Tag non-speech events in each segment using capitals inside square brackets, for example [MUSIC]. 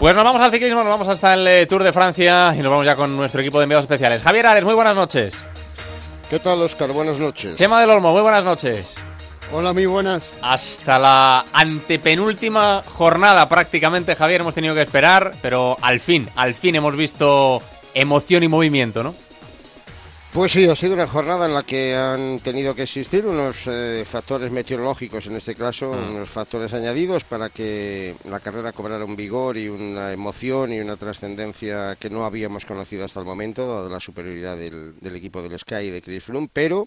Pues nos vamos al ciclismo, nos vamos hasta el eh, Tour de Francia y nos vamos ya con nuestro equipo de enviados especiales. Javier Ares, muy buenas noches. ¿Qué tal, Oscar? Buenas noches. Chema del Olmo, muy buenas noches. Hola, muy buenas. Hasta la antepenúltima jornada prácticamente, Javier, hemos tenido que esperar, pero al fin, al fin hemos visto emoción y movimiento, ¿no? Pues sí, ha sido una jornada en la que han tenido que existir unos eh, factores meteorológicos, en este caso, Mm. unos factores añadidos para que la carrera cobrara un vigor y una emoción y una trascendencia que no habíamos conocido hasta el momento, dada la superioridad del, del equipo del Sky y de Chris Froome, pero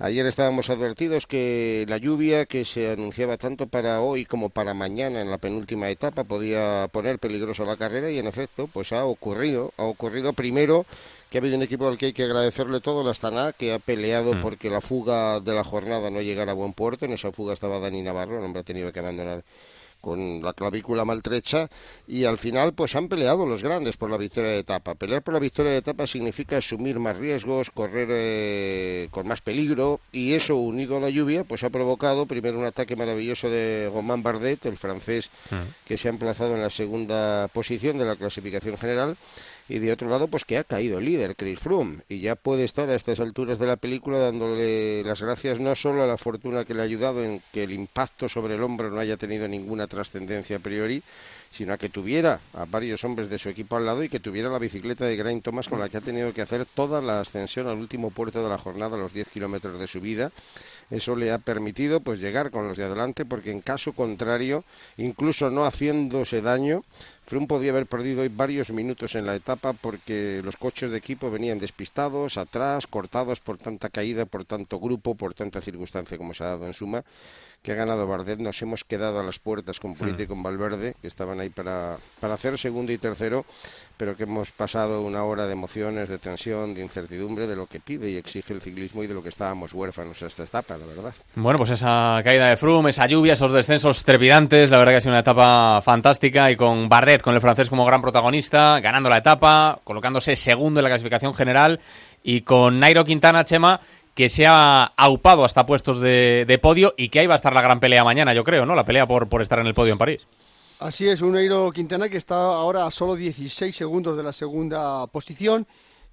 Ayer estábamos advertidos que la lluvia que se anunciaba tanto para hoy como para mañana en la penúltima etapa podía poner peligroso la carrera y en efecto pues ha ocurrido, ha ocurrido primero que ha habido un equipo al que hay que agradecerle todo, la Astana, que ha peleado Mm. porque la fuga de la jornada no llegara a buen puerto, en esa fuga estaba Dani Navarro, el hombre ha tenido que abandonar con la clavícula maltrecha y al final pues han peleado los grandes por la victoria de etapa. Pelear por la victoria de etapa significa asumir más riesgos, correr eh, con más peligro y eso unido a la lluvia pues ha provocado primero un ataque maravilloso de Romain Bardet, el francés que se ha emplazado en la segunda posición de la clasificación general y de otro lado pues que ha caído el líder Chris Froome y ya puede estar a estas alturas de la película dándole las gracias no solo a la fortuna que le ha ayudado en que el impacto sobre el hombro no haya tenido ninguna trascendencia a priori sino a que tuviera a varios hombres de su equipo al lado y que tuviera la bicicleta de Geraint Thomas con la que ha tenido que hacer toda la ascensión al último puerto de la jornada, los 10 kilómetros de subida. Eso le ha permitido pues llegar con los de adelante porque en caso contrario, incluso no haciéndose daño, Froome podía haber perdido hoy varios minutos en la etapa porque los coches de equipo venían despistados, atrás, cortados por tanta caída, por tanto grupo, por tanta circunstancia como se ha dado en suma que ha ganado Bardet. Nos hemos quedado a las puertas con Purita y con Valverde, que estaban ahí para, para hacer segundo y tercero, pero que hemos pasado una hora de emociones, de tensión, de incertidumbre, de lo que pide y exige el ciclismo y de lo que estábamos huérfanos a esta etapa, la verdad. Bueno, pues esa caída de Froome, esa lluvia, esos descensos trepidantes, la verdad que ha sido una etapa fantástica y con Bardet, con el francés como gran protagonista, ganando la etapa, colocándose segundo en la clasificación general y con Nairo Quintana, Chema, que se ha aupado hasta puestos de, de podio y que ahí va a estar la gran pelea mañana, yo creo, ¿no? La pelea por, por estar en el podio en París. Así es, un Eiro Quintana que está ahora a solo 16 segundos de la segunda posición,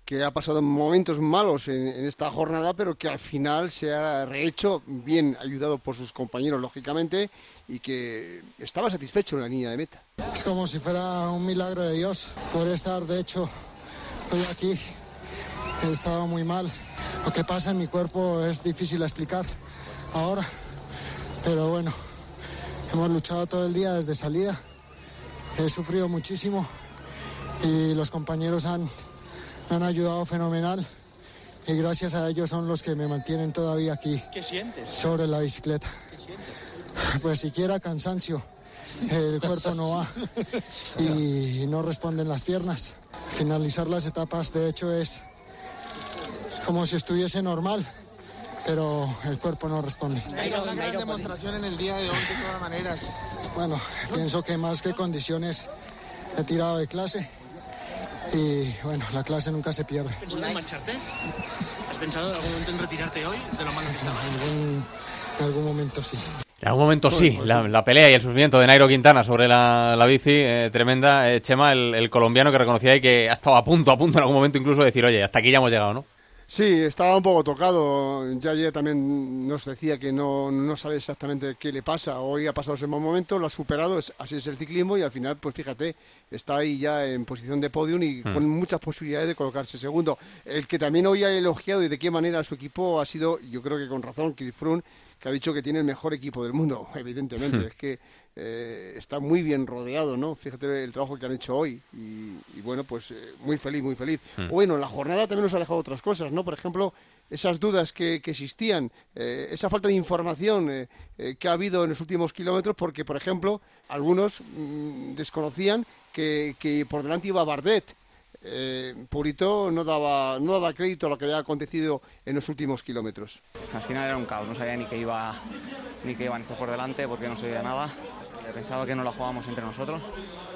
que ha pasado momentos malos en, esta jornada, pero que al final se ha rehecho, bien ayudado por sus compañeros, lógicamente, y que estaba satisfecho en la línea de meta. Es como si fuera un milagro de Dios poder estar, de hecho, hoy aquí. He estado muy mal. Lo que pasa en mi cuerpo es difícil explicar ahora, pero bueno, hemos luchado todo el día desde salida. He sufrido muchísimo y los compañeros han, me han ayudado fenomenal y gracias a ellos son los que me mantienen todavía aquí ¿Qué sientes? sobre la bicicleta. Pues siquiera cansancio. El cuerpo no va y no responden las piernas. Finalizar las etapas, de hecho, es como si estuviese normal, pero el cuerpo no responde. una gran demostración en el día de hoy, de todas maneras. Bueno, pienso que más que condiciones he tirado de clase y bueno, la clase nunca se pierde. ¿Pensado en marcharte? ¿Has pensado en algún momento en retirarte hoy de lo malo que estaba? En algún, en algún momento sí. En algún momento sí, la, la pelea y el sufrimiento de Nairo Quintana sobre la, la bici, eh, tremenda. Eh, Chema, el, el colombiano que reconocía y que ha estado a punto, a punto en algún momento incluso de decir, oye, hasta aquí ya hemos llegado, ¿no? Sí, estaba un poco tocado. Ya ayer también nos decía que no, no sabe exactamente qué le pasa. Hoy ha pasado ese mal momento, lo ha superado, es- así es el ciclismo y al final, pues fíjate, está ahí ya en posición de podium y con muchas posibilidades de colocarse segundo. El que también hoy ha elogiado y de qué manera su equipo ha sido, yo creo que con razón, Chris Froome, que ha dicho que tiene el mejor equipo del mundo, [LAUGHS] evidentemente. Es que eh, está muy bien rodeado, ¿no? Fíjate el trabajo que han hecho hoy y bueno, pues eh, muy feliz, muy feliz. Bueno, la jornada también nos ha dejado otras cosas, ¿no? Por ejemplo, esas dudas que, que existían, eh, esa falta de información eh, eh, que ha habido en los últimos kilómetros, porque, por ejemplo, algunos mm, desconocían que, que por delante iba Bardet. Eh, Purito no daba, no daba crédito a lo que había acontecido en los últimos kilómetros. Al final era un caos, no sabía ni que iba ni que iban estos por delante porque no sabía nada. Pensaba que no la jugábamos entre nosotros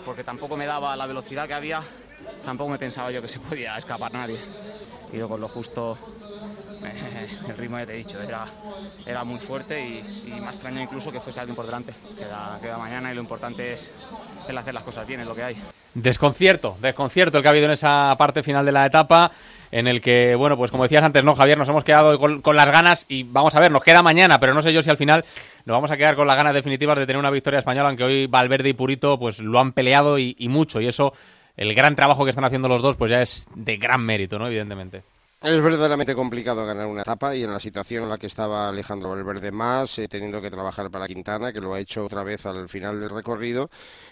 porque tampoco me daba la velocidad que había, tampoco me pensaba yo que se podía escapar nadie. Y luego lo justo [LAUGHS] el ritmo ya te he dicho, era, era muy fuerte y, y más extraño incluso que fuese alguien por delante. Queda, queda mañana y lo importante es el hacer las cosas bien, es lo que hay. Desconcierto, desconcierto el que ha habido en esa parte final de la etapa, en el que, bueno, pues como decías antes, ¿no, Javier? Nos hemos quedado con, las ganas y vamos a ver, nos queda mañana, pero no sé yo si al final nos vamos a quedar con las ganas definitivas de tener una victoria española, aunque hoy Valverde y Purito pues lo han peleado y, y mucho, y eso, el gran trabajo que están haciendo los dos, pues ya es de gran mérito, ¿no? Evidentemente. Es verdaderamente complicado ganar una etapa y en la situación en la que estaba Alejandro Valverde más, eh, teniendo que trabajar para Quintana, que lo ha hecho otra vez al final del recorrido.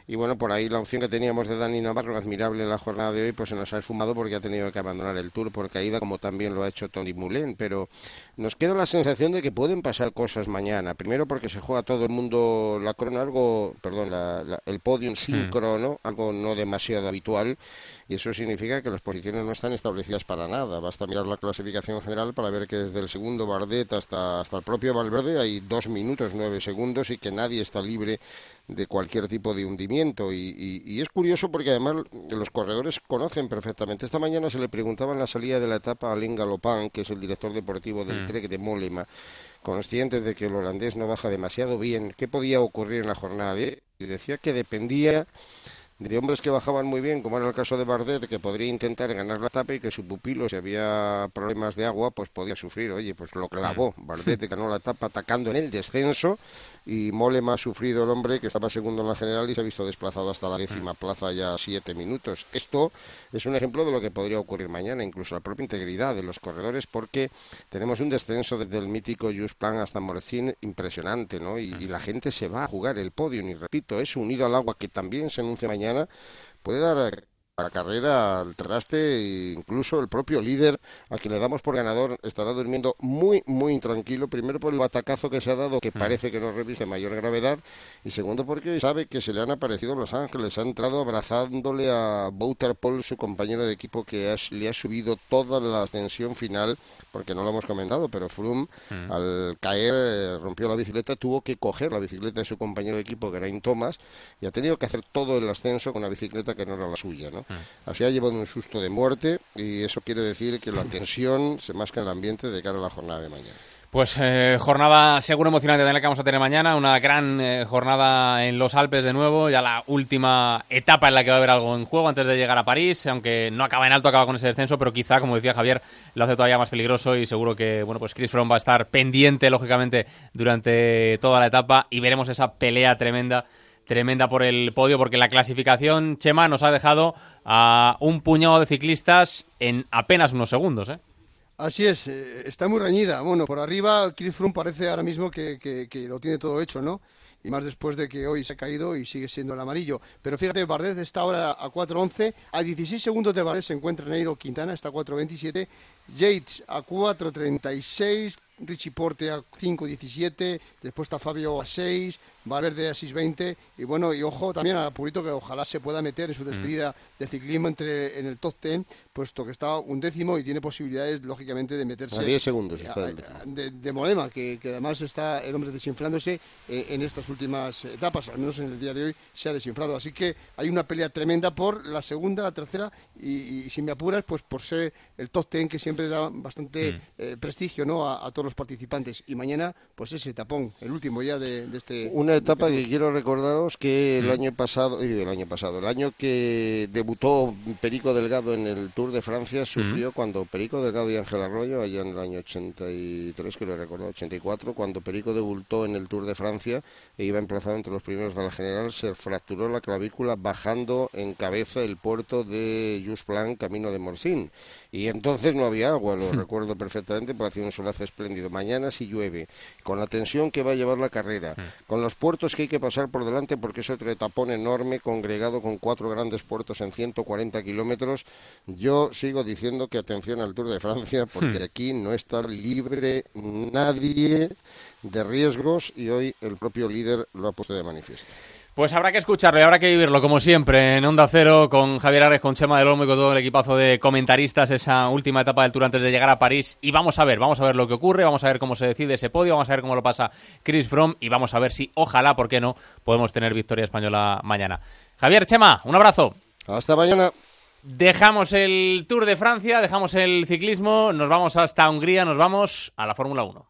Y bueno, por ahí la opción que teníamos de Dani Navarro, admirable en la jornada de hoy, pues se nos ha esfumado porque ha tenido que abandonar el Tour por caída, como también lo ha hecho Tony Moulin. Pero nos queda la sensación de que pueden pasar cosas mañana. Primero porque se juega todo el mundo la crono, algo, perdón, la, la, el podium sin crono, algo no demasiado habitual y eso significa que las posiciones no están establecidas para nada. Basta mirar la clasificación general para ver que desde el segundo Bardet hasta, hasta el propio Valverde hay dos minutos nueve segundos y que nadie está libre de cualquier tipo de hundimiento. Y, y, y, es curioso porque además los corredores conocen perfectamente. Esta mañana se le preguntaba en la salida de la etapa a Alain Galopin, que es el director deportivo del mm. Trek de Mollema, conscientes de que el holandés no baja demasiado bien, ¿qué podía ocurrir en la jornada Y decía que dependía de hombres que bajaban muy bien, como era el caso de Bardet, que podría intentar ganar la etapa y que su pupilo, si había problemas de agua, pues podía sufrir. Oye, pues lo clavó. Bardet [LAUGHS] ganó la etapa atacando en el descenso y Molema ha sufrido el hombre que estaba segundo en la general y se ha visto desplazado hasta la décima plaza ya siete minutos. Esto es un ejemplo de lo que podría ocurrir mañana, incluso la propia integridad de los corredores, porque tenemos un descenso desde el mítico Plan hasta Morcín impresionante, ¿no? Y, y la gente se va a jugar el podio, y repito, es unido al agua que también se anuncia mañana mañana puede dar la carrera al traste e incluso el propio líder a quien le damos por ganador estará durmiendo muy muy intranquilo primero por el batacazo que se ha dado que parece que no reviste mayor gravedad y segundo porque sabe que se le han aparecido Los Ángeles ha entrado abrazándole a Bouter Paul su compañero de equipo que has, le ha subido toda la ascensión final porque no lo hemos comentado pero Froome mm. al caer eh, rompió la bicicleta tuvo que coger la bicicleta de su compañero de equipo que era Thomas y ha tenido que hacer todo el ascenso con una bicicleta que no era la suya ¿no? Así ha llevado un susto de muerte y eso quiere decir que la tensión [LAUGHS] se masca en el ambiente de cara a la jornada de mañana. Pues eh, jornada seguro emocionante también la que vamos a tener mañana, una gran eh, jornada en los Alpes de nuevo, ya la última etapa en la que va a haber algo en juego antes de llegar a París, aunque no acaba en alto, acaba con ese descenso, pero quizá, como decía Javier, lo hace todavía más peligroso y seguro que, bueno, pues Chris Froome va a estar pendiente, lógicamente, durante toda la etapa y veremos esa pelea tremenda tremenda por el podio, porque la clasificación, Chema, nos ha dejado a un puñado de ciclistas en apenas unos segundos. ¿eh? Así es, eh, está muy reñida. Bueno, por arriba, Chris Froome parece ahora mismo que, que, que, lo tiene todo hecho, ¿no? Y más después de que hoy se ha caído y sigue siendo el amarillo. Pero fíjate, Bardet está ahora a 4.11. A 16 segundos de Bardet se encuentra Neiro Quintana, está a 4.27. Yates a 4.36. Richie Porte a 5.17. Después está Fabio a 6. Valverde a 6.20 y bueno, y ojo también a Purito que ojalá se pueda meter en su despedida mm. de ciclismo entre en el top 10, puesto que está un décimo y tiene posibilidades lógicamente de meterse a 10 segundos está a, de, de, Molema, que, que, además está el hombre desinflándose eh, en estas últimas etapas, al menos en el día de hoy se ha desinflado, así que hay una pelea tremenda por la segunda, la tercera y, y si me apuras, pues por ser el top 10 que siempre da bastante mm. eh, prestigio ¿no? A, a, todos los participantes y mañana pues ese tapón, el último ya de, de este... Una etapa que quiero recordaros que el año pasado, el año pasado, el año que debutó Perico Delgado en el Tour de Francia sufrió cuando Perico Delgado y Ángel Arroyo, allá en el año 83, que lo recordado, 84, cuando Perico debutó en el Tour de Francia e iba emplazado entre los primeros de la general, se fracturó la clavícula bajando en cabeza el puerto de Just Blanc, camino de Morcín. Y entonces no había agua, lo recuerdo perfectamente, porque hacía un solazo espléndido. Mañana si llueve, con la tensión que va a llevar la carrera, con los puertos que hay que pasar por delante, porque es otro etapón enorme, congregado con cuatro grandes puertos en 140 kilómetros, yo sigo diciendo que atención al Tour de Francia, porque aquí no está libre nadie de riesgos y hoy el propio líder lo ha puesto de manifiesto. Pues habrá que escucharlo y habrá que vivirlo, como siempre, en Onda Cero, con Javier Ares, con Chema del Olmo y con todo el equipazo de comentaristas, esa última etapa del Tour antes de llegar a París. Y vamos a ver, vamos a ver lo que ocurre, vamos a ver cómo se decide ese podio, vamos a ver cómo lo pasa Chris Froome y vamos a ver si, ojalá, ¿por qué no?, podemos tener victoria española mañana. Javier, Chema, un abrazo. Hasta mañana. Dejamos el Tour de Francia, dejamos el ciclismo, nos vamos hasta Hungría, nos vamos a la Fórmula 1.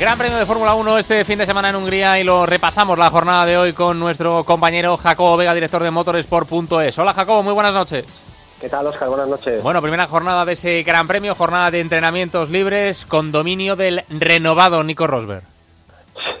Gran premio de Fórmula 1 este fin de semana en Hungría y lo repasamos la jornada de hoy con nuestro compañero Jacobo Vega, director de motorsport.es. Hola Jacobo, muy buenas noches. ¿Qué tal, Oscar? Buenas noches. Bueno, primera jornada de ese Gran Premio, jornada de entrenamientos libres con dominio del renovado Nico Rosberg.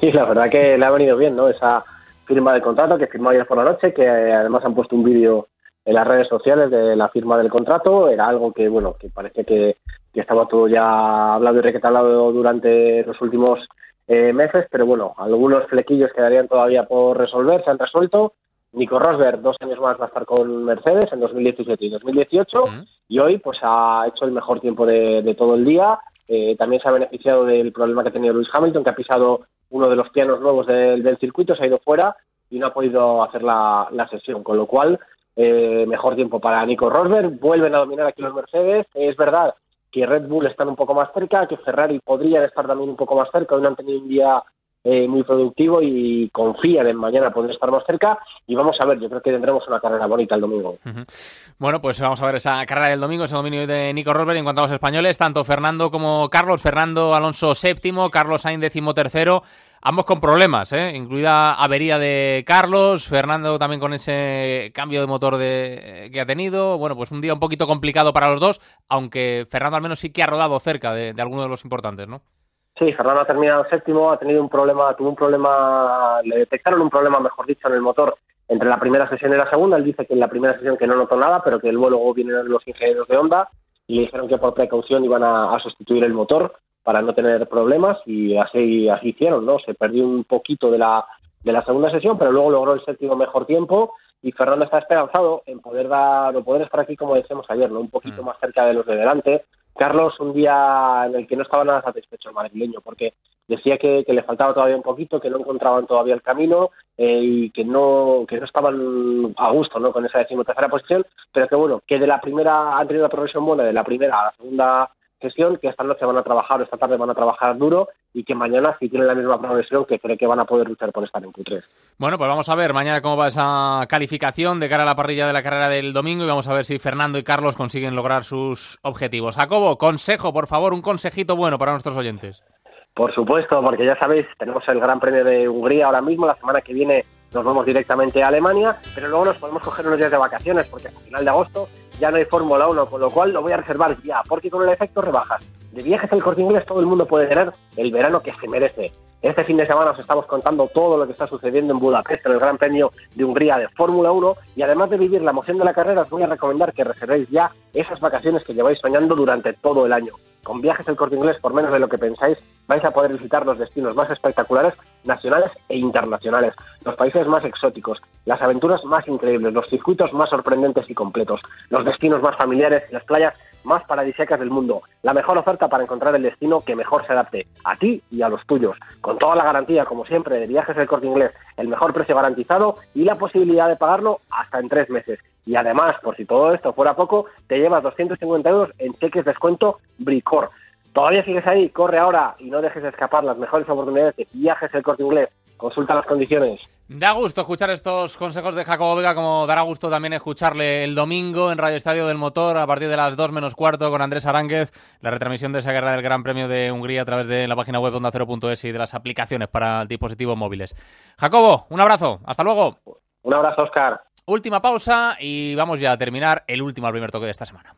Sí, la verdad que le ha venido bien, ¿no? Esa firma del contrato que firmó ayer por la noche, que además han puesto un vídeo en las redes sociales de la firma del contrato. Era algo que, bueno, que parece que, estaba todo ya hablado y requetalado durante los últimos eh, meses, pero bueno, algunos flequillos quedarían todavía por resolver, se han resuelto. Nico Rosberg, dos años más va a estar con Mercedes en 2017 y 2018, y hoy pues ha hecho el mejor tiempo de, todo el día. Eh, también se ha beneficiado del problema que ha tenido Lewis Hamilton, que ha pisado uno de los pianos nuevos del, circuito, se ha ido fuera y no ha podido hacer la, sesión, con lo cual eh, mejor tiempo para Nico Rosberg, vuelven a dominar aquí los Mercedes, es verdad que Red Bull están un poco más cerca, que Ferrari podrían estar también un poco más cerca, hoy no han tenido un día eh, muy productivo y confían en mañana poder estar más cerca. Y vamos a ver, yo creo que tendremos una carrera bonita el domingo. Bueno, pues vamos a ver esa carrera del domingo, ese dominio de Nico Rosberg en cuanto a los españoles, tanto Fernando como Carlos, Fernando Alonso séptimo, Carlos Sainz décimo tercero, ambos con problemas, ¿eh? incluida avería de Carlos, Fernando también con ese cambio de motor de, que ha tenido. Bueno, pues un día un poquito complicado para los dos, aunque Fernando al menos sí que ha rodado cerca de, de alguno de los importantes, ¿no? Sí, Fernando ha terminado séptimo, ha tenido un problema, tuvo un problema, le detectaron un problema, mejor dicho, en el motor entre la primera sesión y la segunda. Él dice que en la primera sesión que no notó nada, pero que luego vienen los ingenieros de Honda y le dijeron que por precaución iban a sustituir el motor para no tener problemas y así, así hicieron, ¿no? Se perdió un poquito de la, de la segunda sesión, pero luego logró el séptimo mejor tiempo y Fernando está esperanzado en poder dar o poder estar aquí como decíamos ayer, ¿no? Un poquito mm. más cerca de los de delante. Carlos, un día en el que no estaba nada satisfecho el madrileño, porque decía que, le faltaba todavía un poquito, que no encontraban todavía el camino eh, y que no, que no estaban a gusto ¿no? con esa decimotercera posición, pero que bueno, que de la primera, han tenido una progresión buena, de la primera a la segunda sesión, que esta noche van a trabajar, esta tarde van a trabajar duro y que mañana si tienen la misma progresión que cree que van a poder luchar por estar en Q3. Bueno, pues vamos a ver mañana cómo va esa calificación de cara a la parrilla de la carrera del domingo y vamos a ver si Fernando y Carlos consiguen lograr sus objetivos. Jacobo, consejo, por favor, un consejito bueno para nuestros oyentes. Por supuesto, porque ya sabéis, tenemos el Gran Premio de Hungría ahora mismo, la semana que viene nos vamos directamente a Alemania, pero luego nos podemos coger unos días de vacaciones porque a final de agosto ya no hay Fórmula 1, con lo cual lo voy a reservar ya, porque con el efecto rebajas de viajes al corte inglés todo el mundo puede tener el verano que se merece. Este fin de semana os estamos contando todo lo que está sucediendo en Budapest, en el Gran Premio de Hungría de Fórmula 1, y además de vivir la emoción de la carrera, os voy a recomendar que reservéis ya esas vacaciones que lleváis soñando durante todo el año. Con viajes al corte inglés, por menos de lo que pensáis, vais a poder visitar los destinos más espectaculares, nacionales e internacionales, los países más exóticos, las aventuras más increíbles, los circuitos más sorprendentes y completos, los destinos más familiares las playas más paradisíacas del mundo. La mejor oferta para encontrar el destino que mejor se adapte a ti y a los tuyos. Con toda la garantía, como siempre, de viajes del corte inglés, el mejor precio garantizado y la posibilidad de pagarlo hasta en tres meses. Y además, por si todo esto fuera poco, te llevas 250 euros en cheques descuento Bricor. Todavía sigues ahí, corre ahora y no dejes escapar las mejores oportunidades de viajes del corte inglés. Consulta las condiciones. Da gusto escuchar estos consejos de Jacobo Vega, como dará gusto también escucharle el domingo en Radio Estadio del Motor a partir de las 2 menos cuarto con Andrés Aránguez, la retransmisión de esa guerra del Gran Premio de Hungría a través de la página web onda0.es y de las aplicaciones para dispositivos móviles. Jacobo, un abrazo, hasta luego. Un abrazo, Oscar. Última pausa y vamos ya a terminar el último al primer toque de esta semana.